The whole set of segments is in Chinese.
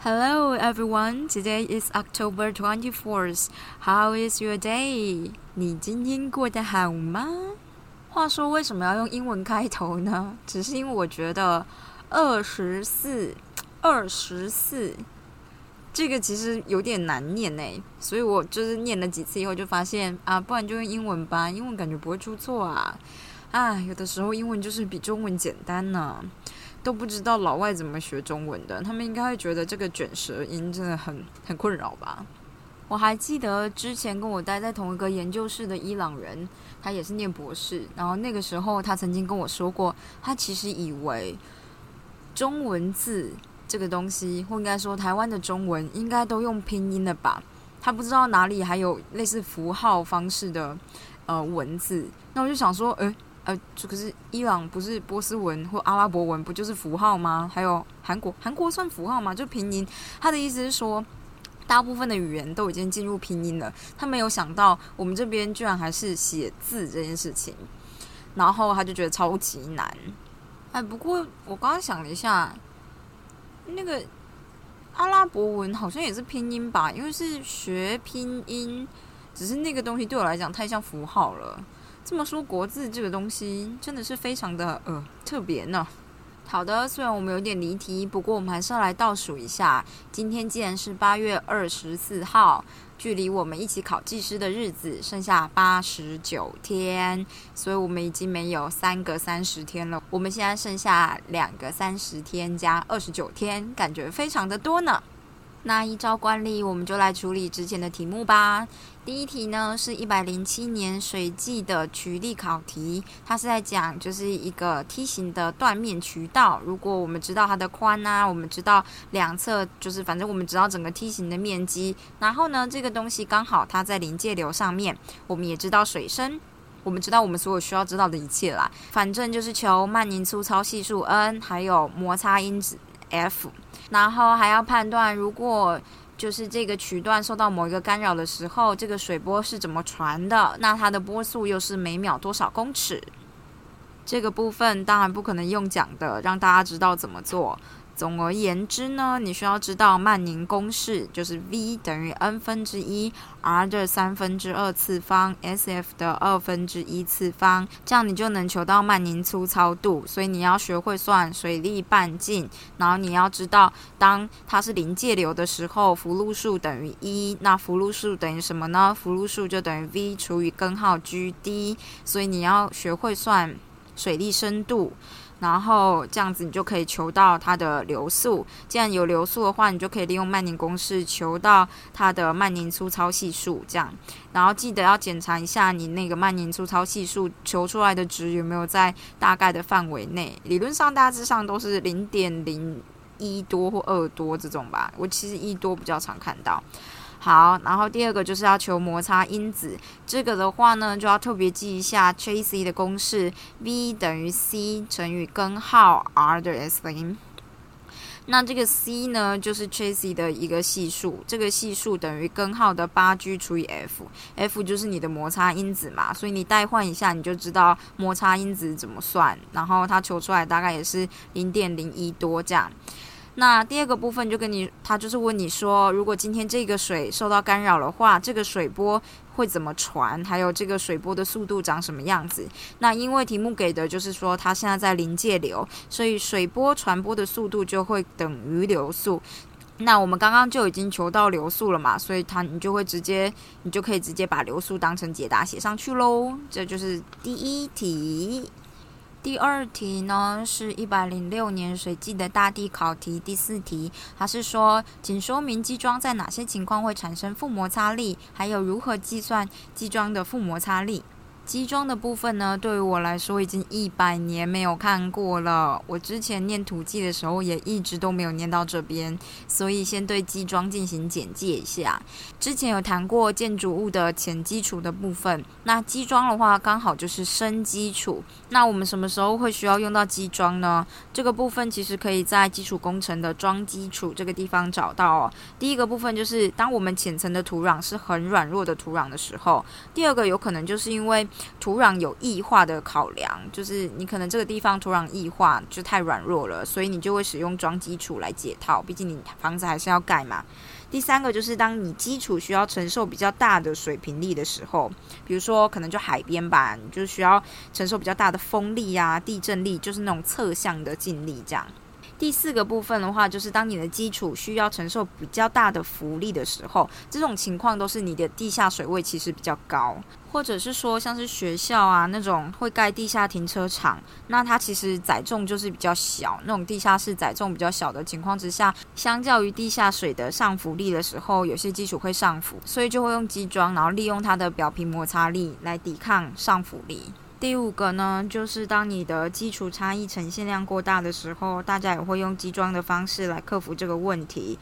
Hello everyone, today is October 24th. How is your day? 你今天过得好吗？话说为什么要用英文开头呢？只是因为我觉得二十四、二十四这个其实有点难念诶，所以我就是念了几次以后就发现啊，不然就用英文吧，英文感觉不会出错啊。啊，有的时候英文就是比中文简单呢。都不知道老外怎么学中文的，他们应该会觉得这个卷舌音真的很很困扰吧。我还记得之前跟我待在同一个研究室的伊朗人，他也是念博士，然后那个时候他曾经跟我说过，他其实以为中文字这个东西，或应该说台湾的中文应该都用拼音的吧，他不知道哪里还有类似符号方式的呃文字，那我就想说，诶。呃，就可是伊朗不是波斯文或阿拉伯文，不就是符号吗？还有韩国，韩国算符号吗？就拼音。他的意思是说，大部分的语言都已经进入拼音了。他没有想到我们这边居然还是写字这件事情，然后他就觉得超级难。哎，不过我刚刚想了一下，那个阿拉伯文好像也是拼音吧？因为是学拼音，只是那个东西对我来讲太像符号了。这么说，国字这个东西真的是非常的呃特别呢。好的，虽然我们有点离题，不过我们还是要来倒数一下。今天既然是八月二十四号，距离我们一起考技师的日子剩下八十九天，所以我们已经没有三个三十天了。我们现在剩下两个三十天加二十九天，感觉非常的多呢。那依照惯例，我们就来处理之前的题目吧。第一题呢，是一百零七年水季的渠力考题，它是在讲就是一个梯形的断面渠道。如果我们知道它的宽啊，我们知道两侧，就是反正我们知道整个梯形的面积。然后呢，这个东西刚好它在临界流上面，我们也知道水深，我们知道我们所有需要知道的一切啦。反正就是求曼宁粗糙系数 n，还有摩擦因子 f。然后还要判断，如果就是这个曲段受到某一个干扰的时候，这个水波是怎么传的？那它的波速又是每秒多少公尺？这个部分当然不可能用讲的，让大家知道怎么做。总而言之呢，你需要知道曼宁公式，就是 V 等于 n 分之一 r 的三分之二次方 SF 的二分之一次方，这样你就能求到曼宁粗糙度。所以你要学会算水力半径，然后你要知道，当它是临界流的时候，浮路数等于一，那浮路数等于什么呢？浮路数就等于 V 除以根号 GD，所以你要学会算水力深度。然后这样子，你就可以求到它的流速。既然有流速的话，你就可以利用曼宁公式求到它的曼宁粗糙系数。这样，然后记得要检查一下你那个曼宁粗糙系数求出来的值有没有在大概的范围内。理论上大致上都是零点零一多或二多这种吧。我其实一多比较常看到。好，然后第二个就是要求摩擦因子，这个的话呢，就要特别记一下 Tracy 的公式，V 等于 C 乘以根号 R 的 S 零。那这个 C 呢，就是 Tracy 的一个系数，这个系数等于根号的八 G 除以 F，F 就是你的摩擦因子嘛，所以你代换一下，你就知道摩擦因子怎么算，然后它求出来大概也是零点零一多这样。那第二个部分就跟你，他就是问你说，如果今天这个水受到干扰的话，这个水波会怎么传？还有这个水波的速度长什么样子？那因为题目给的就是说，它现在在临界流，所以水波传播的速度就会等于流速。那我们刚刚就已经求到流速了嘛，所以它你就会直接，你就可以直接把流速当成解答写上去喽。这就是第一题。第二题呢，是一百零六年水季的大地考题第四题，它是说，请说明机桩在哪些情况会产生负摩擦力，还有如何计算机桩的负摩擦力。基桩的部分呢，对于我来说已经一百年没有看过了。我之前念土记的时候也一直都没有念到这边，所以先对基桩进行简介一下。之前有谈过建筑物的浅基础的部分，那基桩的话刚好就是深基础。那我们什么时候会需要用到基桩呢？这个部分其实可以在基础工程的桩基础这个地方找到哦。第一个部分就是当我们浅层的土壤是很软弱的土壤的时候，第二个有可能就是因为土壤有异化的考量，就是你可能这个地方土壤异化就太软弱了，所以你就会使用装基础来解套。毕竟你房子还是要盖嘛。第三个就是当你基础需要承受比较大的水平力的时候，比如说可能就海边吧，你就需要承受比较大的风力啊、地震力，就是那种侧向的劲力这样。第四个部分的话，就是当你的基础需要承受比较大的浮力的时候，这种情况都是你的地下水位其实比较高，或者是说像是学校啊那种会盖地下停车场，那它其实载重就是比较小，那种地下室载重比较小的情况之下，相较于地下水的上浮力的时候，有些基础会上浮，所以就会用基桩，然后利用它的表皮摩擦力来抵抗上浮力。第五个呢，就是当你的基础差异呈现量过大的时候，大家也会用基桩的方式来克服这个问题。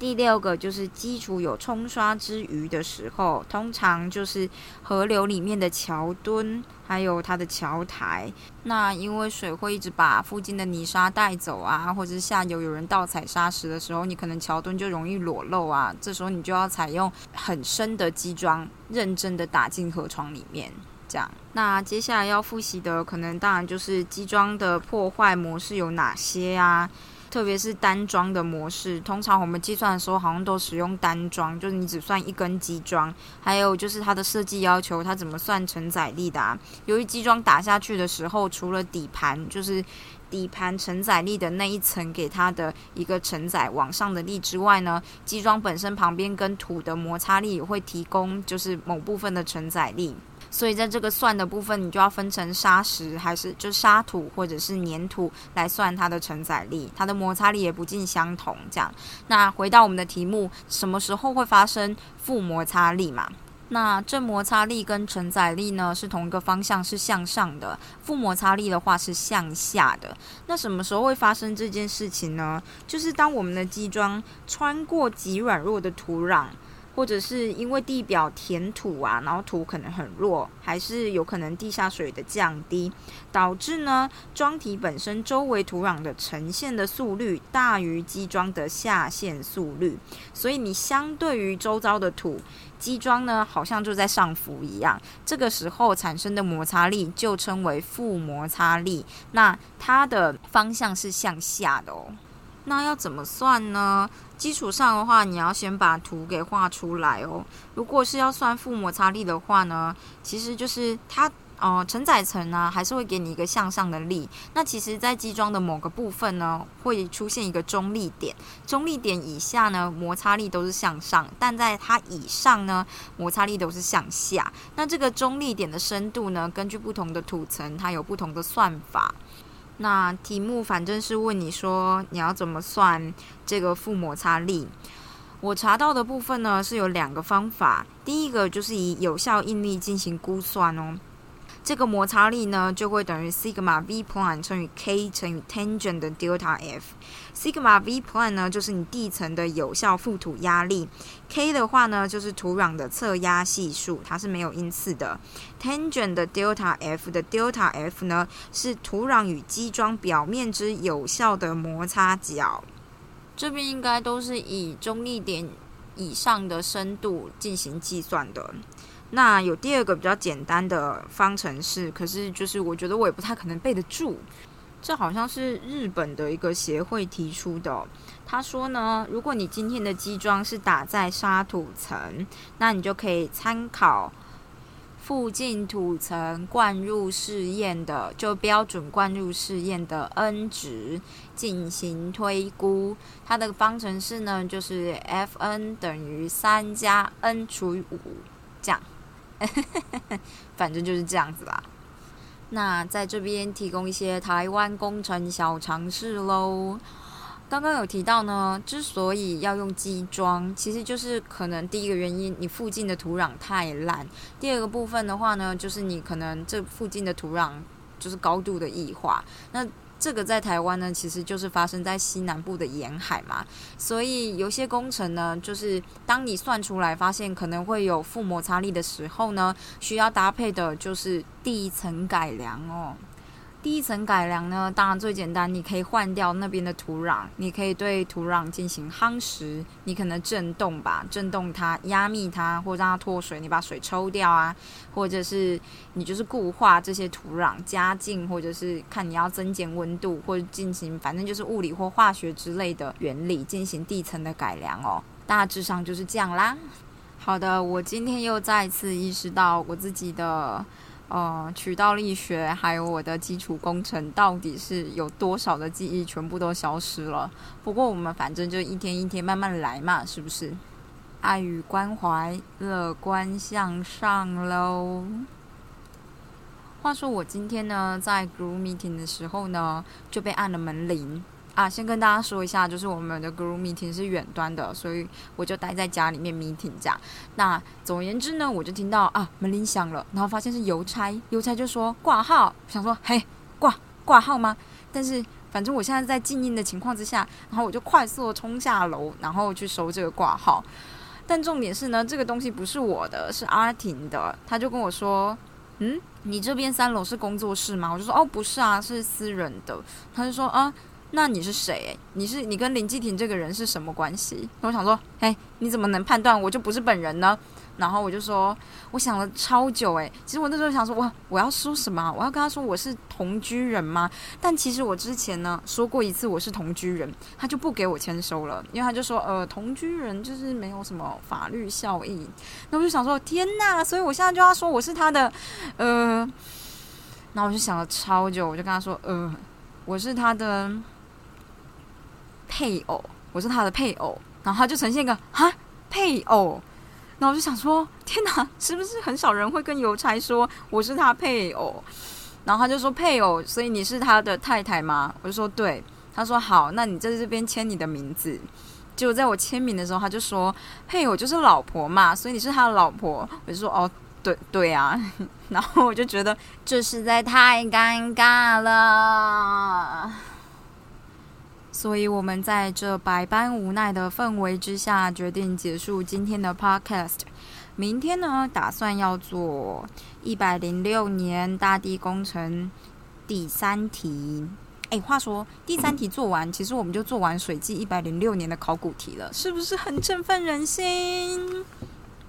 第六个就是基础有冲刷之余的时候，通常就是河流里面的桥墩，还有它的桥台。那因为水会一直把附近的泥沙带走啊，或者是下游有人盗采砂石的时候，你可能桥墩就容易裸露啊。这时候你就要采用很深的基桩，认真的打进河床里面。这样，那接下来要复习的可能当然就是基桩的破坏模式有哪些啊？特别是单桩的模式，通常我们计算的时候好像都使用单桩，就是你只算一根基桩。还有就是它的设计要求，它怎么算承载力的？啊？由于基桩打下去的时候，除了底盘，就是底盘承载力的那一层给它的一个承载往上的力之外呢，基桩本身旁边跟土的摩擦力也会提供就是某部分的承载力。所以在这个算的部分，你就要分成砂石还是就沙土或者是粘土来算它的承载力，它的摩擦力也不尽相同。这样，那回到我们的题目，什么时候会发生负摩擦力嘛？那正摩擦力跟承载力呢是同一个方向，是向上的；负摩擦力的话是向下的。那什么时候会发生这件事情呢？就是当我们的基桩穿过极软弱的土壤。或者是因为地表填土啊，然后土可能很弱，还是有可能地下水的降低，导致呢桩体本身周围土壤的呈现的速率大于基桩的下陷速率，所以你相对于周遭的土，基桩呢好像就在上浮一样，这个时候产生的摩擦力就称为负摩擦力，那它的方向是向下的哦。那要怎么算呢？基础上的话，你要先把图给画出来哦。如果是要算负摩擦力的话呢，其实就是它呃承载层呢还是会给你一个向上的力。那其实，在基桩的某个部分呢，会出现一个中立点。中立点以下呢，摩擦力都是向上；但在它以上呢，摩擦力都是向下。那这个中立点的深度呢，根据不同的土层，它有不同的算法。那题目反正是问你说你要怎么算这个负摩擦力。我查到的部分呢是有两个方法，第一个就是以有效应力进行估算哦。这个摩擦力呢，就会等于 sigma v prime 乘以 k 乘以 tangent 的 delta f。sigma v prime 呢，就是你地层的有效覆土压力；k 的话呢，就是土壤的侧压系数，它是没有因次的。tangent 的 delta f 的 delta f 呢，是土壤与基桩表面之有效的摩擦角。这边应该都是以中立点以上的深度进行计算的。那有第二个比较简单的方程式，可是就是我觉得我也不太可能背得住。这好像是日本的一个协会提出的。他说呢，如果你今天的基桩是打在沙土层，那你就可以参考附近土层灌入试验的就标准灌入试验的 n 值进行推估。它的方程式呢，就是 Fn 等于三加 n 除以五，这样。反正就是这样子啦。那在这边提供一些台湾工程小常识喽。刚刚有提到呢，之所以要用基桩，其实就是可能第一个原因，你附近的土壤太烂；第二个部分的话呢，就是你可能这附近的土壤就是高度的异化。那这个在台湾呢，其实就是发生在西南部的沿海嘛，所以有些工程呢，就是当你算出来发现可能会有负摩擦力的时候呢，需要搭配的就是地层改良哦。第一层改良呢，当然最简单，你可以换掉那边的土壤，你可以对土壤进行夯实，你可能震动吧，震动它，压密它，或让它脱水，你把水抽掉啊，或者是你就是固化这些土壤，加劲，或者是看你要增减温度，或者进行反正就是物理或化学之类的原理进行地层的改良哦，大致上就是这样啦。好的，我今天又再次意识到我自己的。呃，渠道力学还有我的基础工程，到底是有多少的记忆全部都消失了？不过我们反正就一天一天慢慢来嘛，是不是？爱与关怀，乐观向上喽。话说我今天呢，在 group meeting 的时候呢，就被按了门铃。啊，先跟大家说一下，就是我们的 group meeting 是远端的，所以我就待在家里面 meeting 这样。那总而言之呢，我就听到啊门铃响了，然后发现是邮差，邮差就说挂号，想说嘿挂挂号吗？但是反正我现在在静音的情况之下，然后我就快速冲下楼，然后去收这个挂号。但重点是呢，这个东西不是我的，是阿婷的。他就跟我说，嗯，你这边三楼是工作室吗？我就说哦不是啊，是私人的。他就说啊。那你是谁？你是你跟林继廷这个人是什么关系？我想说，哎，你怎么能判断我就不是本人呢？然后我就说，我想了超久，哎，其实我那时候想说，我我要说什么？我要跟他说我是同居人吗？但其实我之前呢说过一次我是同居人，他就不给我签收了，因为他就说，呃，同居人就是没有什么法律效益。那我就想说，天哪！所以我现在就要说我是他的，呃，那我就想了超久，我就跟他说，呃，我是他的。配偶，我是他的配偶，然后他就呈现一个哈配偶，然后我就想说，天哪，是不是很少人会跟邮差说我是他配偶？然后他就说配偶，所以你是他的太太吗？我就说对，他说好，那你在这边签你的名字。结果在我签名的时候，他就说配偶就是老婆嘛，所以你是他的老婆。我就说哦，对对啊，然后我就觉得这实在太尴尬了。所以，我们在这百般无奈的氛围之下，决定结束今天的 podcast。明天呢，打算要做一百零六年大地工程第三题。哎，话说第三题做完，其实我们就做完水季一百零六年的考古题了，是不是很振奋人心？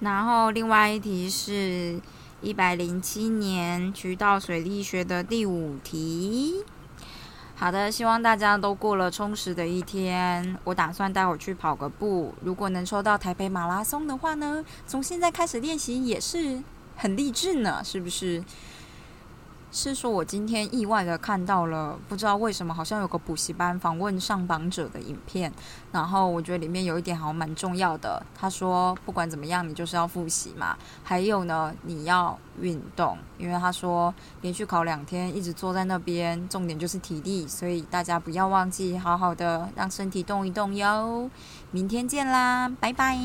然后，另外一题是一百零七年渠道水利学的第五题。好的，希望大家都过了充实的一天。我打算待会去跑个步，如果能抽到台北马拉松的话呢，从现在开始练习也是很励志呢，是不是？是说，我今天意外的看到了，不知道为什么，好像有个补习班访问上榜者的影片，然后我觉得里面有一点好像蛮重要的。他说，不管怎么样，你就是要复习嘛。还有呢，你要运动，因为他说连续考两天，一直坐在那边，重点就是体力，所以大家不要忘记好好的让身体动一动哟。明天见啦，拜拜。